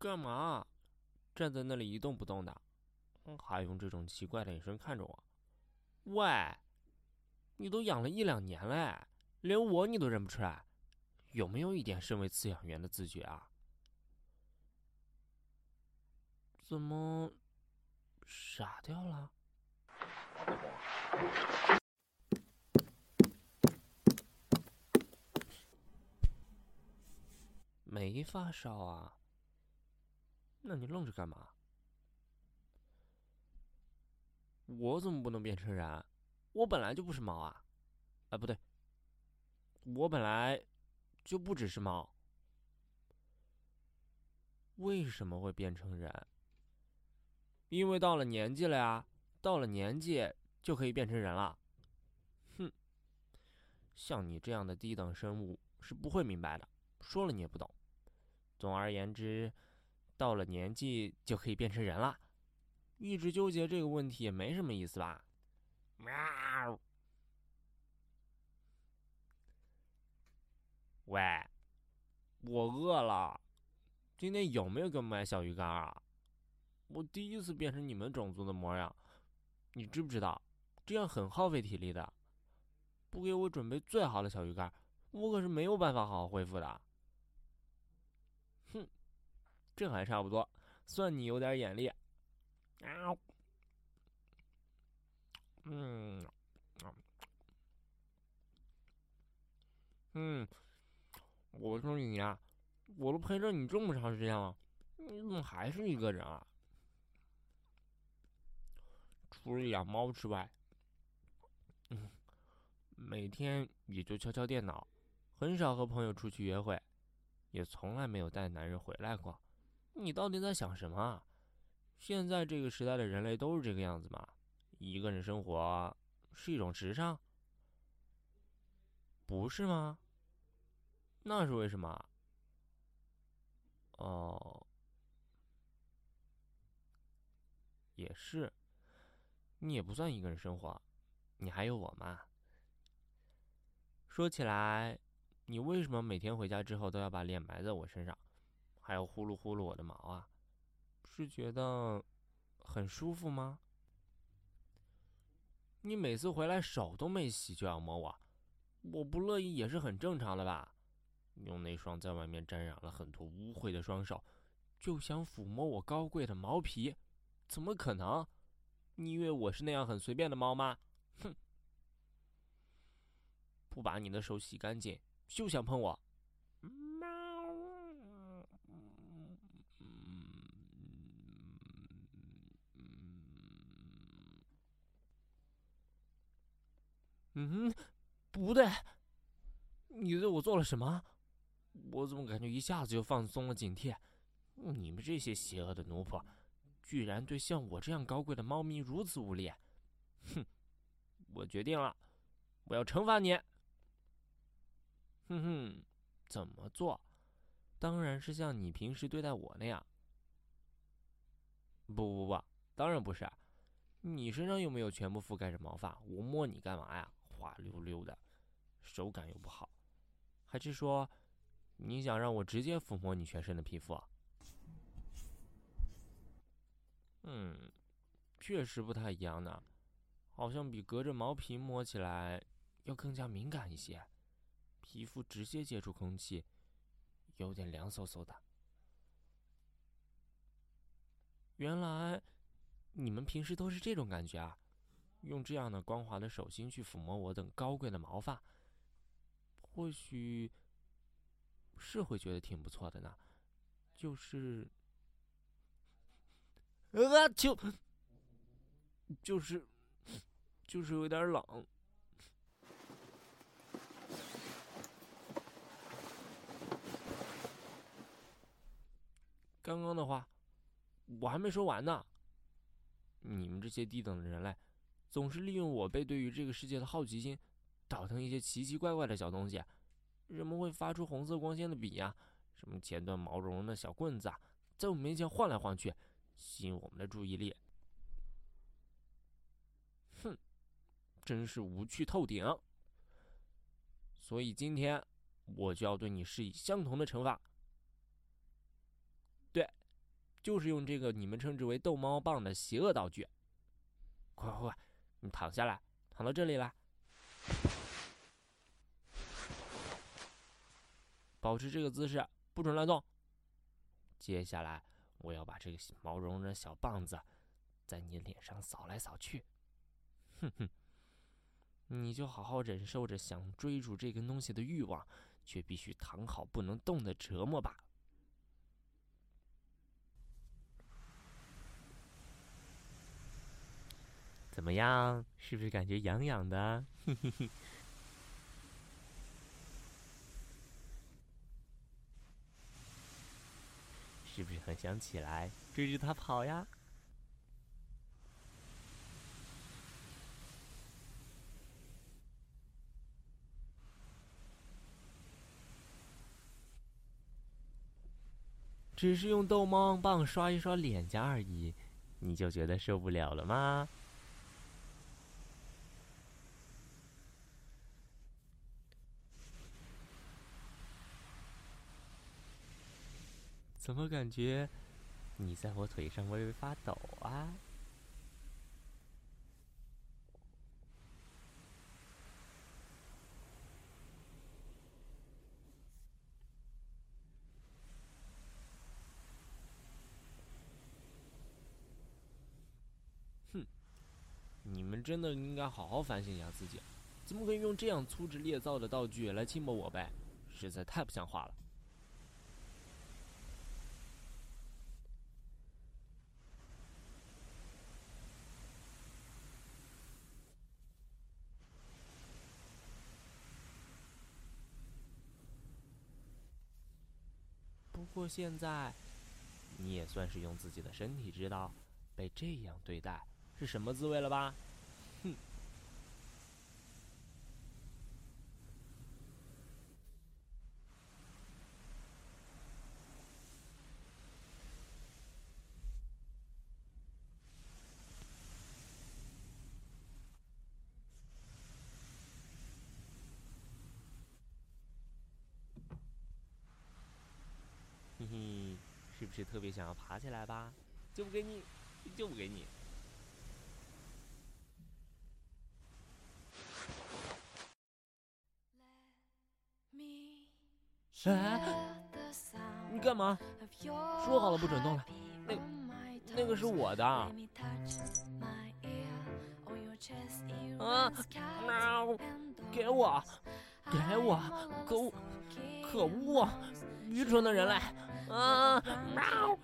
干嘛？站在那里一动不动的，还用这种奇怪的眼神看着我？喂，你都养了一两年了，连我你都认不出来，有没有一点身为饲养员的自觉啊？怎么傻掉了？没发烧啊？那你愣着干嘛？我怎么不能变成人？我本来就不是猫啊！啊，不对，我本来就不只是猫。为什么会变成人？因为到了年纪了呀，到了年纪就可以变成人了。哼，像你这样的低等生物是不会明白的，说了你也不懂。总而言之。到了年纪就可以变成人了，一直纠结这个问题也没什么意思吧？喵！喂，我饿了，今天有没有给我买小鱼干啊？我第一次变成你们种族的模样，你知不知道？这样很耗费体力的，不给我准备最好的小鱼干，我可是没有办法好好恢复的。这还差不多，算你有点眼力。嗯，嗯，我说你呀，我都陪着你这么长时间了，你怎么还是一个人啊？除了养猫之外，每天也就敲敲电脑，很少和朋友出去约会，也从来没有带男人回来过。你到底在想什么？现在这个时代的人类都是这个样子吗？一个人生活是一种时尚，不是吗？那是为什么？哦，也是，你也不算一个人生活，你还有我嘛。说起来，你为什么每天回家之后都要把脸埋在我身上？还要呼噜呼噜我的毛啊，是觉得很舒服吗？你每次回来手都没洗就要摸我，我不乐意也是很正常的吧？用那双在外面沾染了很多污秽的双手，就想抚摸我高贵的毛皮，怎么可能？你以为我是那样很随便的猫吗？哼！不把你的手洗干净就想碰我？嗯，不对，你对我做了什么？我怎么感觉一下子就放松了警惕？你们这些邪恶的奴仆，居然对像我这样高贵的猫咪如此无礼！哼，我决定了，我要惩罚你。哼哼，怎么做？当然是像你平时对待我那样。不不不，当然不是。你身上又没有全部覆盖着毛发，我摸你干嘛呀？滑溜溜的，手感又不好，还是说你想让我直接抚摸你全身的皮肤？嗯，确实不太一样呢，好像比隔着毛皮摸起来要更加敏感一些，皮肤直接接触空气，有点凉飕飕的。原来你们平时都是这种感觉啊！用这样的光滑的手心去抚摸我等高贵的毛发，或许是会觉得挺不错的呢。就是，啊，就就是，就是有点冷。刚刚的话，我还没说完呢。你们这些低等的人类。总是利用我辈对于这个世界的好奇心，倒腾一些奇奇怪怪的小东西。人们会发出红色光线的笔呀，什么前端毛茸茸的小棍子啊，在我们面前晃来晃去，吸引我们的注意力。哼，真是无趣透顶。所以今天我就要对你施以相同的惩罚。对，就是用这个你们称之为“逗猫棒”的邪恶道具。快快快，你躺下来，躺到这里来，保持这个姿势，不准乱动。接下来，我要把这个毛茸茸的小棒子在你脸上扫来扫去。哼哼，你就好好忍受着想追逐这根东西的欲望，却必须躺好不能动的折磨吧。怎么样？是不是感觉痒痒的？是不是很想起来追着它跑呀？只是用逗猫棒刷一刷脸颊而已，你就觉得受不了了吗？怎么感觉你在我腿上微微发抖啊？哼，你们真的应该好好反省一下自己，怎么可以用这样粗制劣造的道具来轻薄我呗？实在太不像话了。不过现在，你也算是用自己的身体知道被这样对待是什么滋味了吧？是不是特别想要爬起来吧？就不给你，就不给你。哎，你干嘛？说好了不准动了。那，那个是我的。啊！喵！给我，给我，可恶，可恶，愚蠢的人类！Uh, meow.